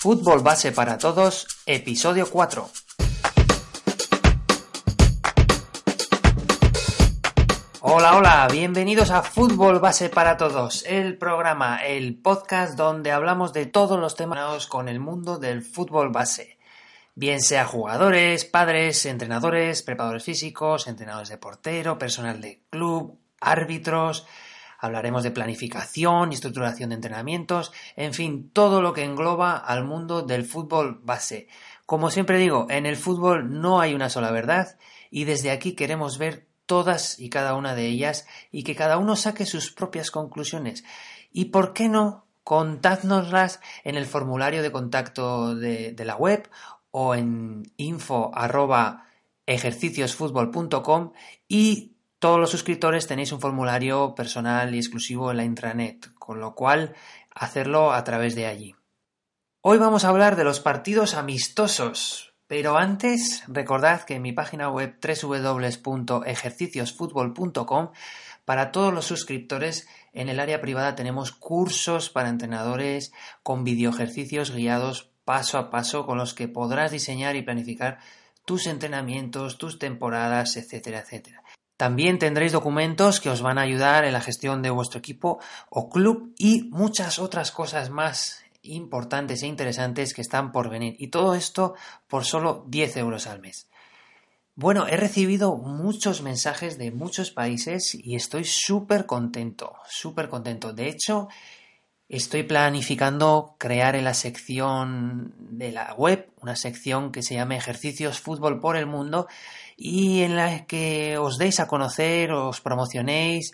Fútbol Base para Todos, episodio 4. Hola, hola, bienvenidos a Fútbol Base para Todos, el programa, el podcast donde hablamos de todos los temas con el mundo del fútbol base. Bien sea jugadores, padres, entrenadores, preparadores físicos, entrenadores de portero, personal de club, árbitros, hablaremos de planificación y estructuración de entrenamientos, en fin, todo lo que engloba al mundo del fútbol base. Como siempre digo, en el fútbol no hay una sola verdad y desde aquí queremos ver todas y cada una de ellas y que cada uno saque sus propias conclusiones. Y por qué no, contádnoslas en el formulario de contacto de, la web o en info arroba y todos los suscriptores tenéis un formulario personal y exclusivo en la intranet, con lo cual hacerlo a través de allí. Hoy vamos a hablar de los partidos amistosos, pero antes recordad que en mi página web www.ejerciciosfutbol.com para todos los suscriptores en el área privada tenemos cursos para entrenadores con ejercicios guiados paso a paso con los que podrás diseñar y planificar tus entrenamientos, tus temporadas, etcétera, etcétera. También tendréis documentos que os van a ayudar en la gestión de vuestro equipo o club y muchas otras cosas más importantes e interesantes que están por venir. Y todo esto por solo 10 euros al mes. Bueno, he recibido muchos mensajes de muchos países y estoy súper contento, súper contento. De hecho, estoy planificando crear en la sección de la web una sección que se llame Ejercicios Fútbol por el Mundo y en la que os deis a conocer, os promocionéis,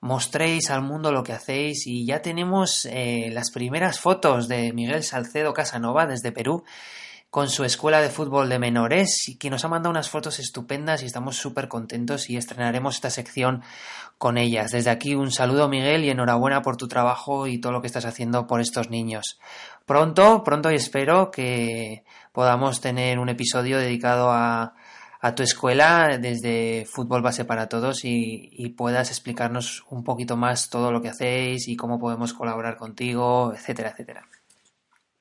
mostréis al mundo lo que hacéis y ya tenemos eh, las primeras fotos de Miguel Salcedo Casanova desde Perú con su escuela de fútbol de menores y que nos ha mandado unas fotos estupendas y estamos súper contentos y estrenaremos esta sección con ellas. Desde aquí un saludo Miguel y enhorabuena por tu trabajo y todo lo que estás haciendo por estos niños. Pronto, pronto y espero que podamos tener un episodio dedicado a, a tu escuela desde Fútbol Base para Todos y, puedas explicarnos un poquito más todo lo que hacéis y cómo podemos colaborar contigo, etcétera, etcétera.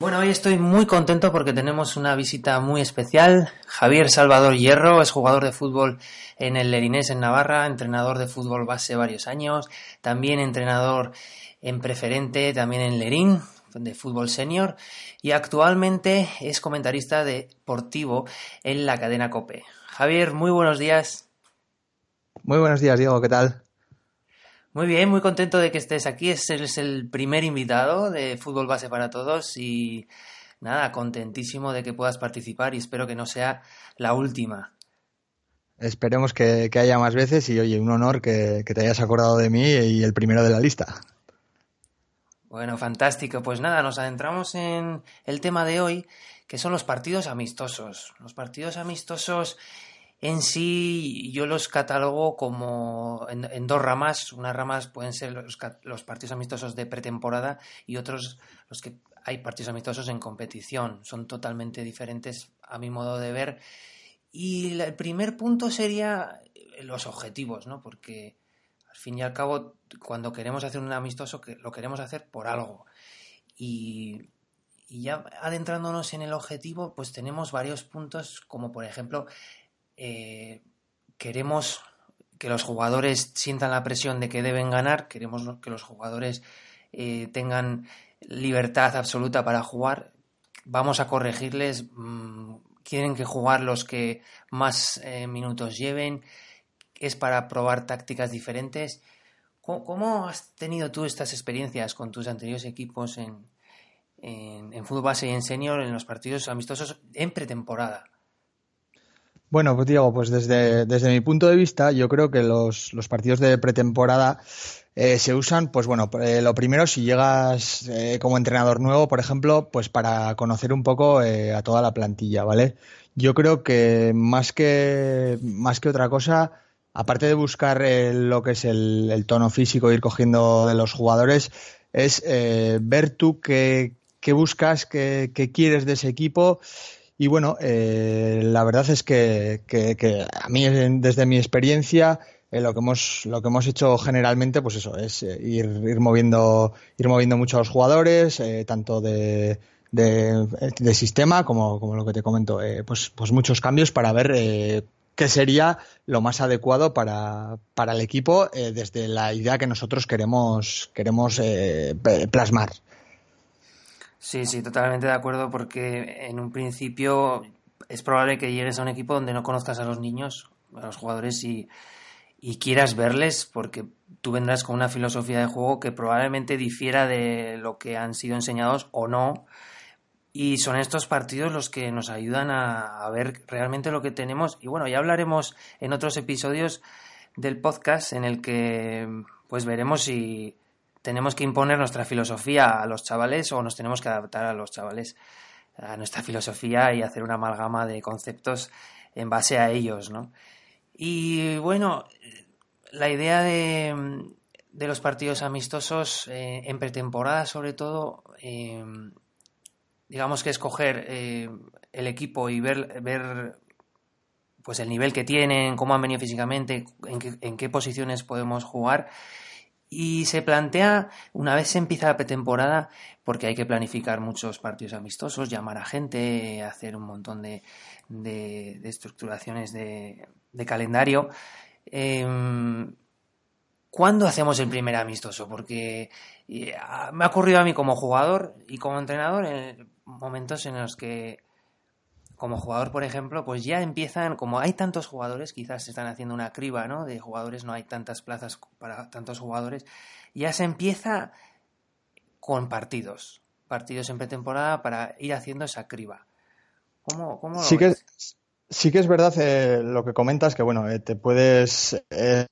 Bueno, hoy estoy muy contento porque tenemos una visita muy especial. Javier Salvador Hierro es jugador de fútbol en el Lerinés en Navarra, entrenador de fútbol base varios años, también entrenador en preferente, también en Lerín, de fútbol senior, y actualmente es comentarista deportivo en la cadena Cope. Javier, muy buenos días. Muy buenos días, Diego, ¿qué tal? Muy bien, muy contento de que estés aquí. Eres el primer invitado de Fútbol Base para Todos y nada, contentísimo de que puedas participar y espero que no sea la última. Esperemos que, haya más veces y oye, un honor que, que, te hayas acordado de mí y el primero de la lista. Bueno, fantástico. Pues nada, nos adentramos en el tema de hoy, que son los partidos amistosos. Los partidos amistosos en sí yo los catalogo como en, dos ramas. Unas ramas pueden ser los, partidos amistosos de pretemporada y otros los que hay partidos amistosos en competición. Son totalmente diferentes a mi modo de ver. Y el primer punto sería los objetivos, ¿no? Porque al fin y al cabo, cuando queremos hacer un amistoso, lo queremos hacer por algo. Y, y ya adentrándonos en el objetivo, pues tenemos varios puntos, como por ejemplo eh, queremos que los jugadores sientan la presión de que deben ganar, queremos que los jugadores eh, tengan libertad absoluta para jugar, vamos a corregirles, mm, quieren que jugar los que más eh, minutos lleven, es para probar tácticas diferentes. ¿Cómo, has tenido tú estas experiencias con tus anteriores equipos en, en, en fútbol base y en senior en los partidos amistosos en pretemporada? Bueno, pues Diego, pues desde, desde mi punto de vista, yo creo que los, los partidos de pretemporada eh, se usan, pues bueno, eh, lo primero, si llegas eh, como entrenador nuevo, por ejemplo, pues para conocer un poco a toda la plantilla, ¿vale? Yo creo que más que, más que otra cosa, aparte de buscar lo que es el, tono físico, ir cogiendo de los jugadores, es ver tú qué, qué buscas, qué, qué quieres de ese equipo y bueno, eh, la verdad es que, a mí, desde mi experiencia, eh, lo que hemos lo que hemos hecho generalmente, pues eso, es eh, ir, ir moviendo ir moviendo mucho a los jugadores, tanto de de, sistema, como, lo que te comento, eh, pues, pues muchos cambios para ver eh, qué sería lo más adecuado para, el equipo eh, desde la idea que nosotros queremos, queremos plasmar. Sí, sí, totalmente de acuerdo, porque en un principio es probable que llegues a un equipo donde no conozcas a los niños, a los jugadores y, y quieras verles, porque tú vendrás con una filosofía de juego que probablemente difiera de lo que han sido enseñados o no. Y son estos partidos los que nos ayudan a, ver realmente lo que tenemos. Y bueno, ya hablaremos en otros episodios del podcast en el que pues veremos si tenemos que imponer nuestra filosofía a los chavales o nos tenemos que adaptar a los chavales a nuestra filosofía y hacer una amalgama de conceptos en base a ellos, ¿no? Y bueno, la idea de, de los partidos amistosos eh, en pretemporada, sobre todo, eh, digamos que escoger eh, el equipo y ver, ver pues el nivel que tienen, cómo han venido físicamente, en qué, en qué posiciones podemos jugar. Y se plantea, una vez se empieza la pretemporada, porque hay que planificar muchos partidos amistosos, llamar a gente, hacer un montón de, de, estructuraciones de, de calendario. Em, ¿Cuándo hacemos el primer amistoso? Porque eh, me ha ocurrido a mí como jugador y como entrenador en momentos en los que, como jugador, por ejemplo, pues ya empiezan, como hay tantos jugadores, quizás se están haciendo una criba, ¿no? De jugadores, no hay tantas plazas para tantos jugadores, ya se empieza con partidos, partidos en pretemporada para ir haciendo esa criba. ¿Cómo, cómo sí, que, sí que es verdad eh, lo que comentas, que bueno, eh, te puedes eh,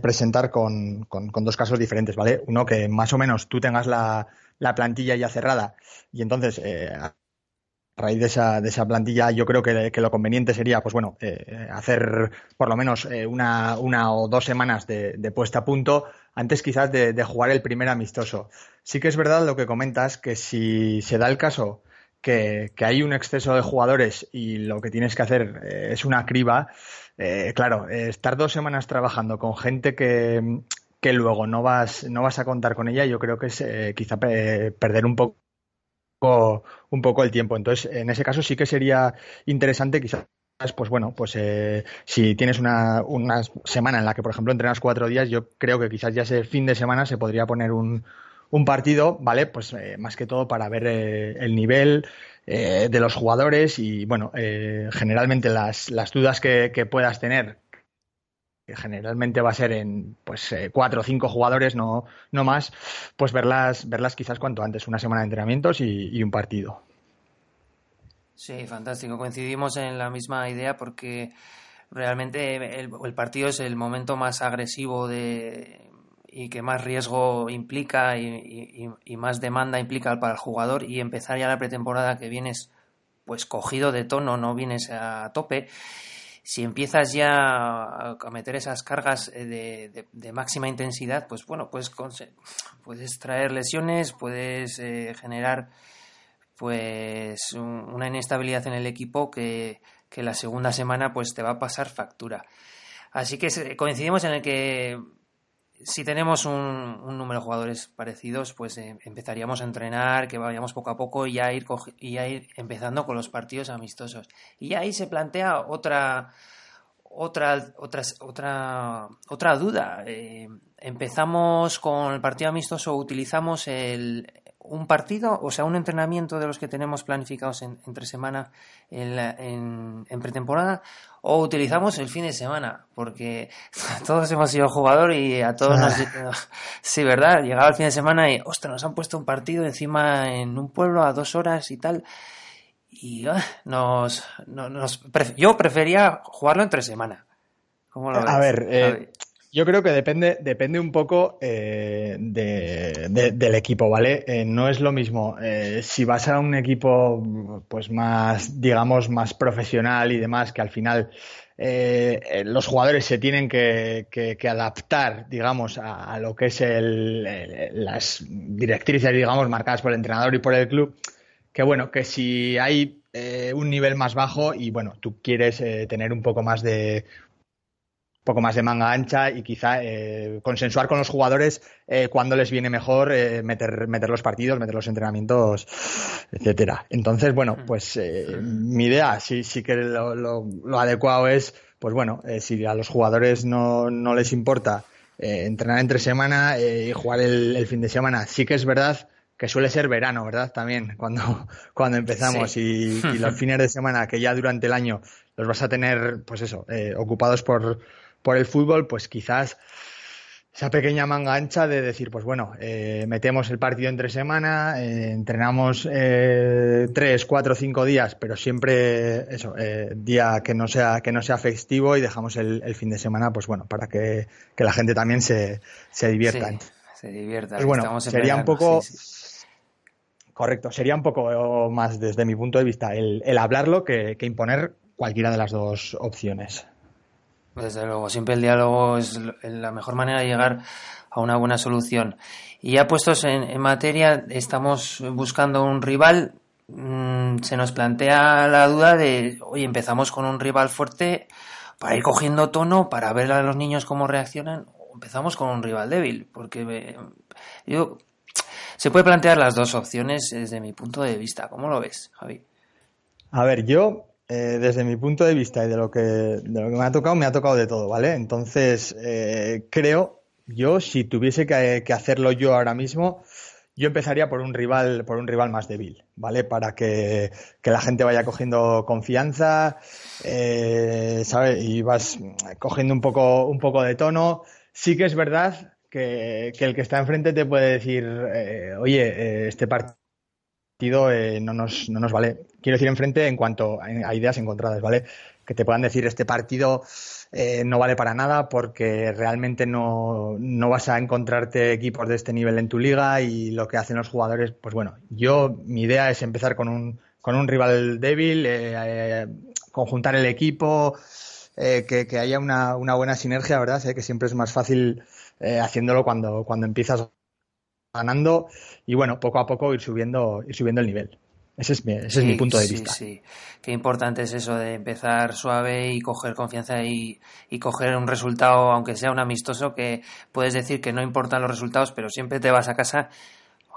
presentar con, con, dos casos diferentes, ¿vale? Uno que más o menos tú tengas la, la plantilla ya cerrada y entonces raíz de esa, de esa plantilla yo creo que, que lo conveniente sería, pues bueno, hacer por lo menos una, una o dos semanas de, de, puesta a punto antes quizás de, jugar el primer amistoso. Sí que es verdad lo que comentas, que si se da el caso que, hay un exceso de jugadores y lo que tienes que hacer eh, es una criba, eh, claro, eh, estar dos semanas trabajando con gente que, que, luego no vas, no vas a contar con ella, yo creo que es quizá perder un poco, un poco el tiempo. Entonces, en ese caso sí que sería interesante quizás pues bueno, pues si tienes una, una, semana en la que, por ejemplo, entrenas cuatro días, yo creo que quizás ya ese fin de semana se podría poner un, un partido, ¿vale? Pues eh, más que todo para ver eh, el nivel eh, de los jugadores y, bueno, generalmente las, las dudas que, puedas tener, generalmente va a ser en pues cuatro o cinco jugadores, no, no más, pues verlas, verlas quizás cuanto antes, una semana de entrenamientos y, un partido. Sí, fantástico. Coincidimos en la misma idea porque realmente el, partido es el momento más agresivo de, y que más riesgo implica y, más demanda implica para el jugador y empezar ya la pretemporada que vienes pues cogido de tono, no vienes a tope. Si empiezas ya a meter esas cargas de, de, máxima intensidad, pues bueno, pues puedes traer lesiones, puedes eh, generar pues una inestabilidad en el equipo que, que la segunda semana pues te va a pasar factura. Así que coincidimos en el que si tenemos un, número de jugadores parecidos, pues eh, empezaríamos a entrenar, que vayamos poco a poco y ya ir, y ir empezando con los partidos amistosos. Y ahí se plantea otra, otra, otra, otra, otra duda. Eh, empezamos con el partido amistoso, utilizamos el, un partido, o sea, un entrenamiento de los que tenemos planificados en, entre semana en, en, pretemporada, o utilizamos el fin de semana, porque todos hemos sido jugador y a todos nos... sí, ¿verdad? Llegaba el fin de semana y, ostras, nos han puesto un partido encima en un pueblo a dos horas y tal. Y ah, nos, nos, yo prefería jugarlo entre semana. ¿Cómo lo a ver, eh, yo creo que depende, depende un poco eh, de, del equipo, ¿vale? Eh, no es lo mismo eh, si vas a un equipo, pues más, digamos, más profesional y demás, que al final los jugadores se tienen que, que, adaptar, digamos, a, lo que es el, las directrices, digamos, marcadas por el entrenador y por el club. Que bueno, que si hay un nivel más bajo y bueno, tú quieres tener un poco más de poco más de manga ancha y quizá eh, consensuar con los jugadores eh, cuándo les viene mejor eh, meter, meter los partidos, meter los entrenamientos, etcétera. Entonces, bueno, pues eh, mi idea sí, sí que lo, lo, lo adecuado es, pues bueno, si a los jugadores no, no les importa entrenar entre semana y jugar el, el fin de semana, sí que es verdad que suele ser verano, ¿verdad? También cuando, cuando empezamos y, y, los fines de semana que ya durante el año los vas a tener, pues eso, ocupados por, por el fútbol, pues quizás esa pequeña manga ancha de decir, pues bueno, eh, metemos el partido entre semana, eh, entrenamos eh, tres, cuatro, cinco días, pero siempre eso, día que no sea que no sea festivo y dejamos el, el fin de semana, pues bueno, para que, que la gente también se, se divierta. Sí, se divierta. Pues bueno, sería un poco sí, sí. correcto, sería un poco más desde mi punto de vista el, el hablarlo que, que imponer cualquiera de las dos opciones. Desde luego, siempre el diálogo es la mejor manera de llegar a una buena solución. Y ya puestos en, materia, estamos buscando un rival. Mmm, se nos plantea la duda de, oye, empezamos con un rival fuerte para ir cogiendo tono, para ver a los niños cómo reaccionan, o empezamos con un rival débil, porque eh, yo se puede plantear las dos opciones desde mi punto de vista. ¿Cómo lo ves, Javi? A ver, yo eh, desde mi punto de vista y de lo que de lo que me ha tocado, me ha tocado de todo, ¿vale? Entonces, eh, creo, yo, si tuviese que, hacerlo yo ahora mismo, yo empezaría por un rival, por un rival más débil, ¿vale? Para que, la gente vaya cogiendo confianza, eh, ¿sabes? Y vas cogiendo un poco, un poco de tono. Sí que es verdad que, que el que está enfrente te puede decir, eh, oye, eh, este partido partido eh, no, nos, no nos vale. Quiero decir enfrente en cuanto a, ideas encontradas, ¿vale? Que te puedan decir este partido eh, no vale para nada porque realmente no, no, vas a encontrarte equipos de este nivel en tu liga y lo que hacen los jugadores, pues bueno, yo mi idea es empezar con un, con un rival débil, eh, eh conjuntar el equipo, eh, que, que, haya una, una, buena sinergia, ¿verdad? Sé que siempre es más fácil eh, haciéndolo cuando, cuando empiezas ganando y bueno, poco a poco ir subiendo, ir subiendo el nivel. Ese es mi, ese sí, es mi punto de vista. Sí, sí. Qué importante es eso de empezar suave y coger confianza y, y, coger un resultado, aunque sea un amistoso, que puedes decir que no importan los resultados, pero siempre te vas a casa.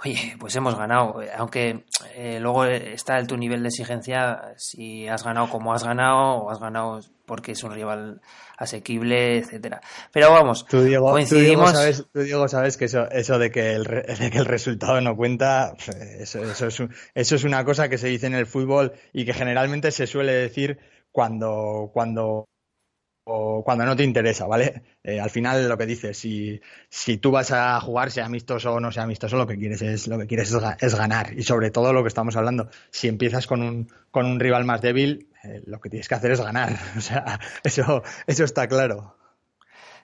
Oye, pues hemos ganado. Aunque eh, luego está el tu nivel de exigencia, si has ganado como has ganado, o has ganado porque es un rival asequible, etcétera. Pero vamos, tú, Diego, coincidimos. Tú, Diego, sabes, tú, Diego, sabes que eso, eso de, que el, de que el resultado no cuenta, eso, eso, es, eso es una cosa que se dice en el fútbol y que generalmente se suele decir cuando, cuando o cuando no te interesa, ¿vale? Eh, al final lo que dices, si, si tú vas a jugar, sea amistoso o no sea amistoso, lo que quieres es, lo que quieres es, es ganar. Y sobre todo lo que estamos hablando, si empiezas con un, con un rival más débil, eh, lo que tienes que hacer es ganar. O sea, eso, eso está claro.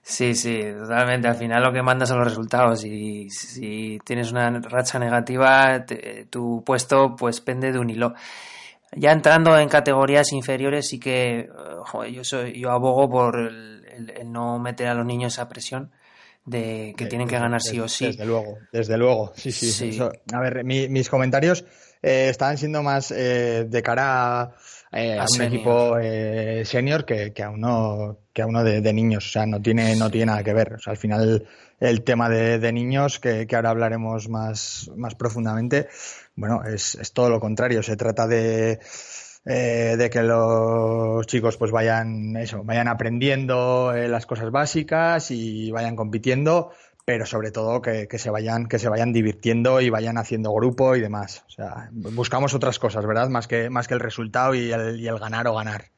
Sí, sí, totalmente. Al final lo que manda son los resultados y si tienes una racha negativa, te, tu puesto pues pende de un hilo. Ya entrando en categorías inferiores, sí que joder, yo, soy, yo abogo por el, el, el, no meter a los niños esa presión de que tienen que ganar sí o sí. Desde luego, desde luego, sí, sí. sí. Eso, a ver, mi, mis comentarios eh, estaban siendo más eh, de cara a, eh, a, a un senior. equipo eh, senior que, que, a uno que a uno de, de, niños, o sea, no tiene no tiene nada que ver. O sea, al final el tema de, de niños que, que, ahora hablaremos más más profundamente, bueno, es, es todo lo contrario. Se trata de eh, de que los chicos pues vayan eso, vayan aprendiendo eh, las cosas básicas y vayan compitiendo, pero sobre todo que, que, se vayan que se vayan divirtiendo y vayan haciendo grupo y demás. O sea, buscamos otras cosas, ¿verdad? Más que más que el resultado y el, y el ganar o ganar.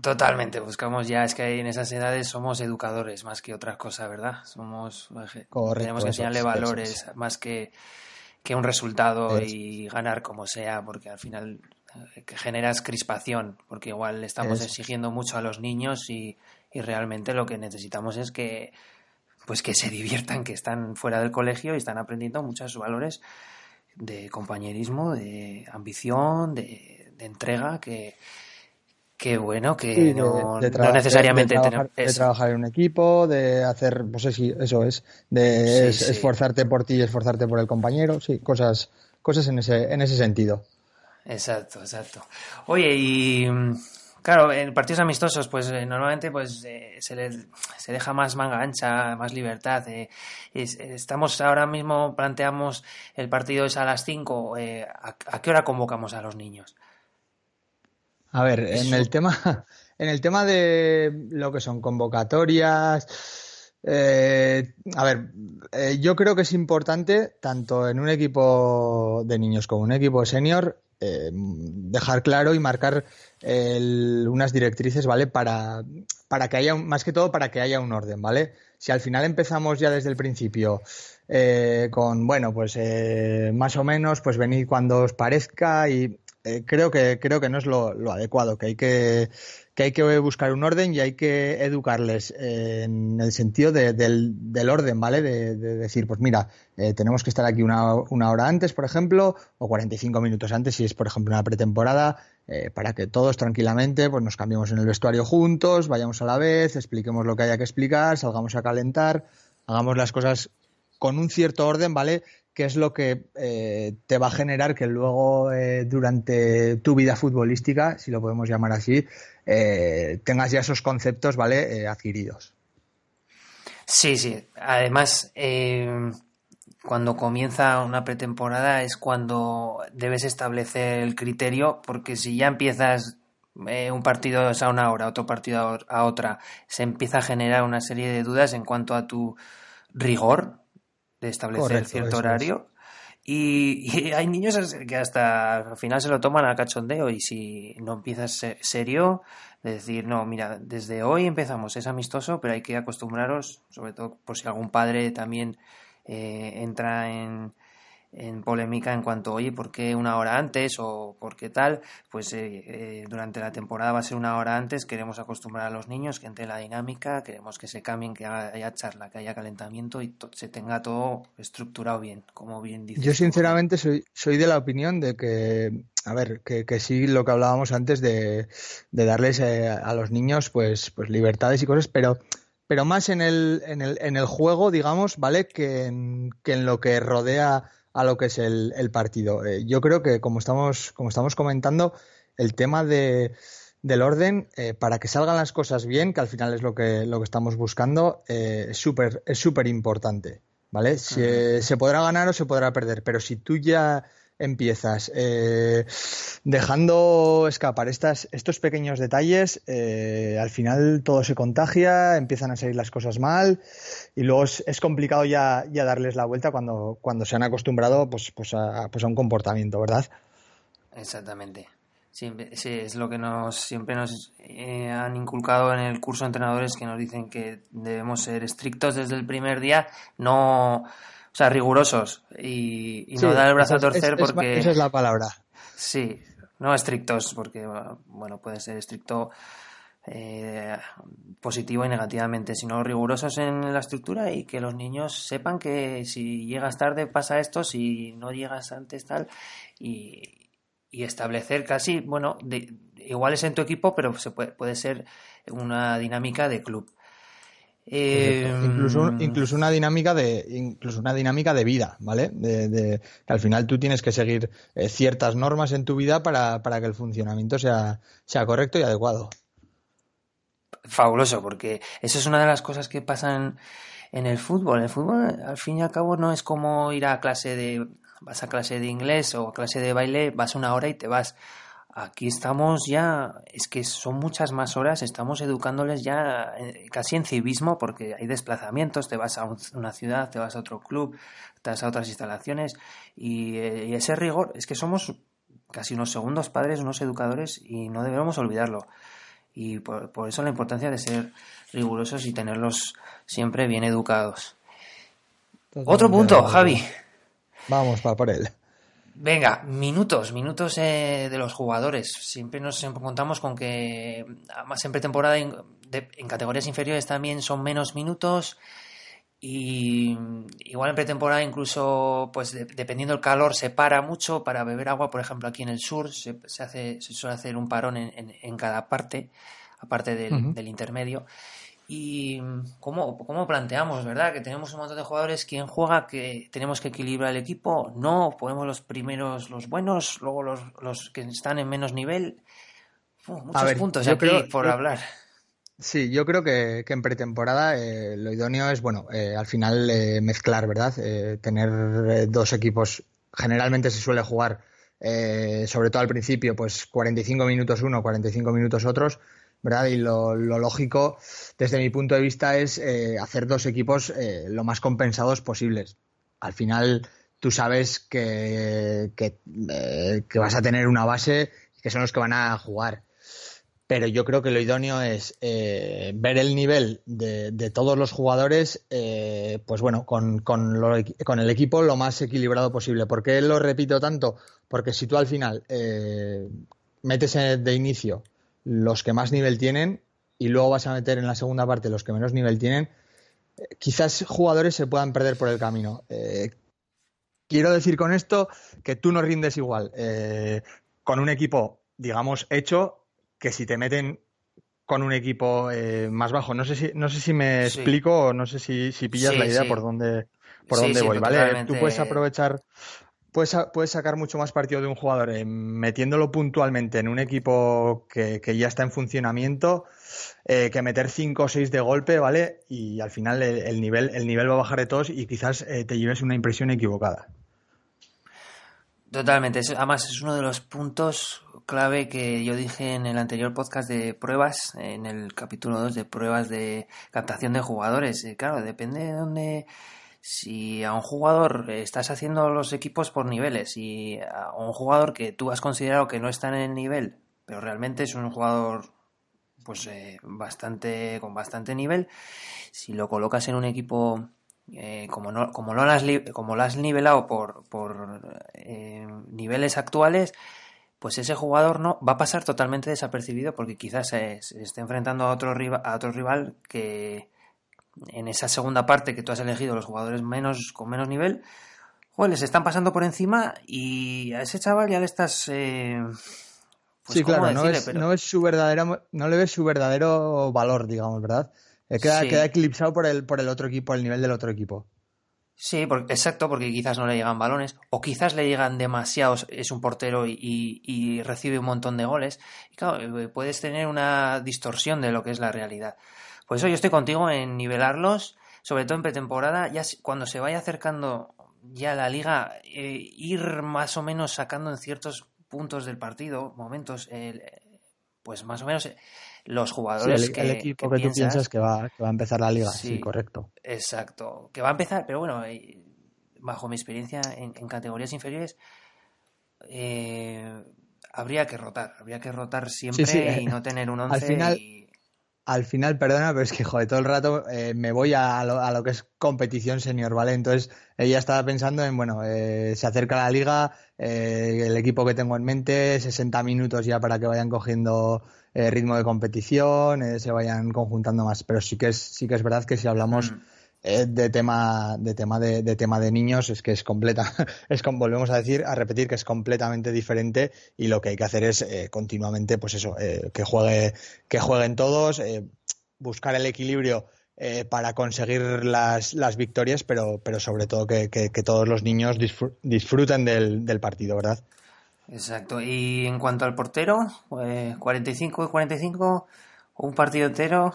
Totalmente, buscamos ya, es que en esas edades somos educadores más que otra cosa, ¿verdad? Somos Correcto, tenemos que enseñarle eso, valores eso, eso. más que, que un resultado y ganar como sea, porque al final que generas crispación, porque igual estamos exigiendo mucho a los niños y, y, realmente lo que necesitamos es que pues que se diviertan, que están fuera del colegio y están aprendiendo muchos valores de compañerismo, de ambición, de, de entrega, que, que bueno, que sí, no, de, de no, necesariamente de, trabajar, de trabajar en un equipo, de hacer, pues eso es, de sí, sí. esforzarte por ti y esforzarte por el compañero, sí, cosas, cosas en ese, en ese sentido. Exacto, exacto. Oye, y mm, Claro, en partidos amistosos, pues eh, normalmente pues eh, se, les, se deja más manga ancha, más libertad. Eh, estamos ahora mismo, planteamos el partido es a las 5. ¿a, qué hora convocamos a los niños? A ver, en el tema, en el tema de lo que son convocatorias, a ver, yo creo que es importante, tanto en un equipo de niños como en un equipo senior, eh, dejar claro y marcar unas directrices, ¿vale? Para, para que haya, más que todo, para que haya un orden, ¿vale? Si al final empezamos ya desde el principio eh, con, bueno, pues eh, más o menos, pues venid cuando os parezca y creo que creo que no es lo, adecuado, que hay que que hay que buscar un orden y hay que educarles en el sentido del, orden, ¿vale? De, decir, pues mira, eh, tenemos que estar aquí una, hora antes, por ejemplo, o 45 minutos antes, si es, por ejemplo, una pretemporada, eh, para que todos tranquilamente pues nos cambiemos en el vestuario juntos, vayamos a la vez, expliquemos lo que haya que explicar, salgamos a calentar, hagamos las cosas con un cierto orden, ¿vale? Que es lo que eh, te va a generar que luego durante tu vida futbolística, si lo podemos llamar así, eh, tengas ya esos conceptos, ¿vale? Eh, adquiridos. Sí, sí. Además, eh, cuando comienza una pretemporada es cuando debes establecer el criterio, porque si ya empiezas un partido a una hora, otro partido a otra, se empieza a generar una serie de dudas en cuanto a tu rigor de establecer cierto horario. Y, hay niños que hasta al final se lo toman a cachondeo y si no empiezas serio, de decir, no, mira, desde hoy empezamos, es amistoso, pero hay que acostumbraros, sobre todo por si algún padre también eh, entra en, en polémica en cuanto, oye, ¿por qué una hora antes o por qué tal? Pues eh, eh, durante la temporada va a ser una hora antes, queremos acostumbrar a los niños que entre la dinámica, queremos que se cambien, que haya charla, que haya calentamiento y se tenga todo estructurado bien, como bien dice. Yo sinceramente soy, soy de la opinión de que, a ver, que, que sí lo que hablábamos antes de, de darles eh, a los niños pues, pues libertades y cosas, pero pero más en el, en el, en el juego, digamos, ¿vale? Que que en lo que rodea a lo que es el, partido. Eh, yo creo que, como estamos, como estamos comentando, el tema de, del orden, eh, para que salgan las cosas bien, que al final es lo que, lo que estamos buscando, eh, es súper es súper importante. ¿Vale? se podrá ganar o se podrá perder, pero si tú ya empiezas eh, dejando escapar estas, estos pequeños detalles, eh, al final todo se contagia, empiezan a salir las cosas mal y luego es, complicado ya, darles la vuelta cuando, cuando se han acostumbrado pues, pues, a, pues a un comportamiento, ¿verdad? Exactamente. Sí, es lo que nos siempre nos eh, han inculcado en el curso de entrenadores que nos dicen que debemos ser estrictos desde el primer día, no sea, rigurosos y, no dar el brazo a torcer porque... esa es la palabra. Sí, no estrictos, porque, bueno, puede ser estricto eh, positivo y negativamente, sino rigurosos en la estructura y que los niños sepan que si llegas tarde pasa esto, si no llegas antes tal, y, establecer casi, bueno, de, igual es en tu equipo, pero se puede, puede ser una dinámica de club. Em, incluso, incluso una dinámica de incluso una dinámica de vida, ¿vale? De, que al final tú tienes que seguir eh, ciertas normas en tu vida para, que el funcionamiento sea, sea correcto y adecuado. Fabuloso, porque eso es una de las cosas que pasan en el fútbol. El fútbol, al fin y al cabo, no es como ir a clase de vas a clase de inglés o a clase de baile, vas una hora y te vas Aquí estamos ya, es que son muchas más horas, estamos educándoles ya eh, casi en civismo porque hay desplazamientos, te vas a una ciudad, te vas a otro club, te vas a otras instalaciones y, eh, ese rigor, es que somos casi unos segundos padres, unos educadores y no debemos olvidarlo. Y por, eso la importancia de ser rigurosos y tenerlos siempre bien educados. Otro punto, Javi. Vamos, para por él. Venga, minutos, minutos eh, de los jugadores. Siempre nos encontramos con que, más en pretemporada, en, categorías inferiores también son menos minutos. Y igual en pretemporada, incluso, pues dependiendo del calor, se para mucho para beber agua. Por ejemplo, aquí en el sur se, hace, se suele hacer un parón en, cada parte, aparte del intermedio. Y cómo, cómo planteamos, ¿verdad? Que tenemos un montón de jugadores, ¿quién juega? Que tenemos que equilibrar el equipo. No, ponemos los primeros los buenos, luego los, los que están en menos nivel. muchos puntos aquí por hablar. Sí, yo creo que, en pretemporada eh, lo idóneo es, bueno, eh, al final eh, mezclar, ¿verdad? tener dos equipos, generalmente se suele jugar, sobre todo al principio, pues 45 minutos uno, 45 minutos otros, ¿verdad? Y lo, lógico, desde mi punto de vista, es hacer dos equipos lo más compensados posibles. Al final, tú sabes que, que, que vas a tener una base que son los que van a jugar pero yo creo que lo idóneo es eh, ver el nivel de, todos los jugadores, eh, pues bueno, con, el equipo lo más equilibrado posible. ¿Por qué lo repito tanto? Porque si tú al final eh, metes de inicio los que más nivel tienen y luego vas a meter en la segunda parte los que menos nivel tienen, quizás jugadores se puedan perder por el camino. quiero decir con esto que tú no rindes igual con un equipo, digamos, hecho que si te meten con un equipo eh, más bajo. No sé si, no sé si me explico o no sé si, si pillas la idea por dónde, por dónde voy, ¿vale? Tú puedes aprovechar, puedes, puedes sacar mucho más partido de un jugador eh, metiéndolo puntualmente en un equipo que, ya está en funcionamiento eh, que meter 5 o 6 de golpe, ¿vale? Y al final el, nivel, el nivel va a bajar de todos y quizás te lleves una impresión equivocada. Totalmente. Además, es uno de los puntos clave que yo dije en el anterior podcast de pruebas, en el capítulo 2 de pruebas de captación de jugadores. Eh, claro, depende de dónde. Si a un jugador estás haciendo los equipos por niveles y a un jugador que tú has considerado que no está en el nivel, pero realmente es un jugador pues eh, bastante con bastante nivel, si lo colocas en un equipo eh, como, no, como, lo has, como lo has nivelado por, por eh, niveles actuales, pues ese jugador no va a pasar totalmente desapercibido porque quizás se, esté enfrentando a otro, rival, a otro rival que en esa segunda parte que tú has elegido los jugadores menos con menos nivel, joder, les están pasando por encima y a ese chaval ya le estás... Eh, pues, sí, claro, no, es, no, es su verdadero, no le ves su verdadero valor, digamos, ¿verdad? Eh, queda, queda, eclipsado por el, por el otro equipo, el nivel del otro equipo. Sí, exacto, porque quizás no le llegan balones, o quizás le llegan demasiados, es un portero y, recibe un montón de goles. Y claro, eh, puedes tener una distorsión de lo que es la realidad. Por eso yo estoy contigo en nivelarlos, sobre todo en pretemporada, ya cuando se vaya acercando ya la liga, eh, ir más o menos sacando en ciertos puntos del partido, momentos, pues más o menos los jugadores el, que, el equipo que, tú piensas que va, que va a empezar la liga, sí, correcto. Exacto, que va a empezar, pero bueno, eh, bajo mi experiencia en, categorías inferiores, eh, habría que rotar, habría que rotar siempre y no tener un once. Al final, al final, perdona, pero es que, joder, todo el rato eh, me voy a lo, a lo, que es competición senior, ¿vale? Entonces, ella estaba pensando en, bueno, se acerca la liga, el equipo que tengo en mente, 60 minutos ya para que vayan cogiendo eh, ritmo de competición, eh, se vayan conjuntando más. Pero sí que es, sí que es verdad que si hablamos mm. Eh, de tema, de tema de, tema de niños, es que es completa, es volvemos a decir, a repetir que es completamente diferente y lo que hay que hacer es continuamente, pues eso, que juegue, que jueguen todos, buscar el equilibrio para conseguir las, las victorias, pero, pero sobre todo que, todos los niños disfruten del, del partido, ¿verdad? Exacto. Y en cuanto al portero, pues 45 y 45, un partido entero.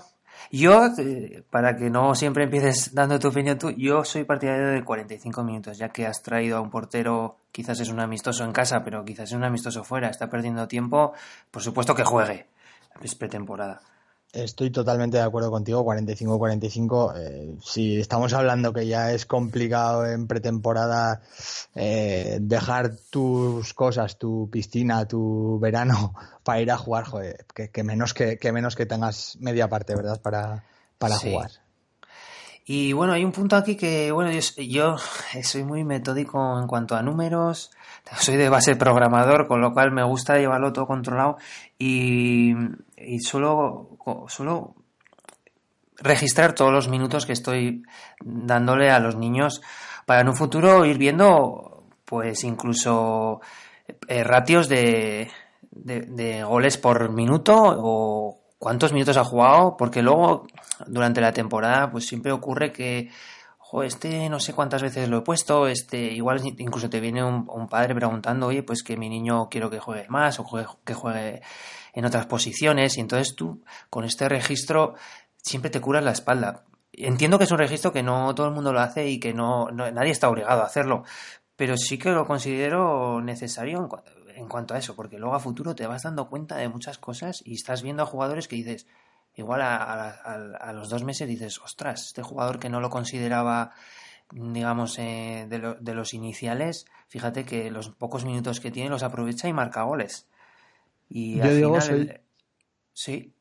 Yo, eh, para que no siempre empieces dando tu opinión tú, yo soy partidario de 45 minutos, ya que has traído a un portero, quizás es un amistoso en casa, pero quizás es un amistoso fuera, está perdiendo tiempo, por supuesto que juegue. Es pretemporada. Estoy totalmente de acuerdo contigo, 45-45. Eh, si estamos hablando que ya es complicado en pretemporada eh, dejar tus cosas, tu piscina, tu verano para ir a jugar, joder, que, menos que, menos que tengas media parte, ¿verdad? Para, para jugar. Y bueno, hay un punto aquí que, bueno, yo, soy muy metódico en cuanto a números, soy de base programador, con lo cual me gusta llevarlo todo controlado y, y suelo, suelo registrar todos los minutos que estoy dándole a los niños para en un futuro ir viendo, pues incluso eh, ratios de, de goles por minuto o cuántos minutos ha jugado, porque luego durante la temporada pues siempre ocurre que este no sé cuántas veces lo he puesto, este, igual incluso te viene un padre preguntando, oye, pues que mi niño quiero que juegue más o que juegue en otras posiciones, y entonces tú con este registro siempre te curas la espalda. Entiendo que es un registro que no todo el mundo lo hace y que no, nadie está obligado a hacerlo, pero sí que lo considero necesario en, cuanto a eso, porque luego a futuro te vas dando cuenta de muchas cosas y estás viendo a jugadores que dices, igual a, los dos meses dices, ostras, este jugador que no lo consideraba, digamos, eh, de, de, los iniciales, fíjate que los pocos minutos que tiene los aprovecha y marca goles. Y Yo digo, soy... Sí.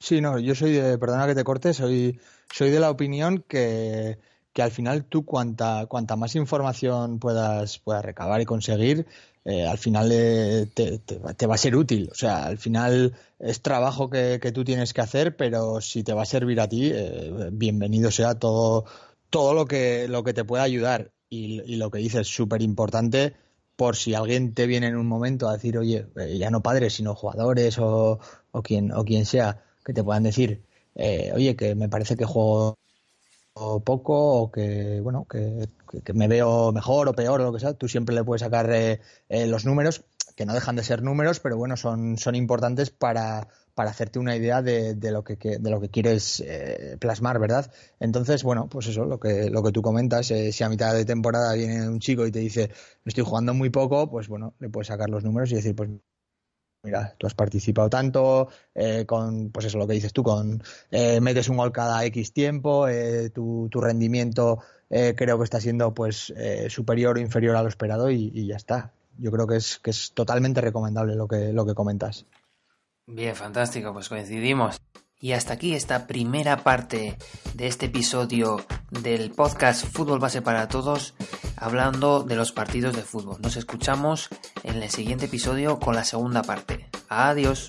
Sí, no, yo soy de, perdona que te corte, soy, soy de la opinión que, que al final tú cuanta, cuanta más información puedas, puedas recabar y conseguir, eh, al final eh, te, te, va a ser útil. O sea, al final es trabajo que, que, tú tienes que hacer, pero si te va a servir a ti, eh, bienvenido sea todo, todo lo que, lo que te pueda ayudar. Y, y lo que dices, súper importante, por si alguien te viene en un momento a decir, oye, ya no padres, sino jugadores o, o, quien, o quien sea que te puedan decir, eh, oye, que me parece que juego poco o que, bueno, que, me veo mejor o peor o lo que sea, tú siempre le puedes sacar eh, eh, los números, que no dejan de ser números, pero bueno, son, son importantes para, para hacerte una idea de, de, lo, que, de lo que quieres plasmar, ¿verdad? Entonces, bueno, pues eso, lo que, lo que tú comentas, si a mitad de temporada viene un chico y te dice, estoy jugando muy poco, pues bueno, le puedes sacar los números y decir, pues mira, tú has participado tanto, eh, con, pues eso lo que dices tú, con eh, metes un gol cada X tiempo, eh, tu, tu, rendimiento creo que está siendo pues superior o inferior a lo esperado y, ya está. Yo creo que es, que es totalmente recomendable lo que, lo que comentas. Bien, fantástico, pues coincidimos. Y hasta aquí esta primera parte de este episodio del podcast Fútbol Base para Todos, hablando de los partidos de fútbol. Nos escuchamos en el siguiente episodio con la segunda parte. Adiós.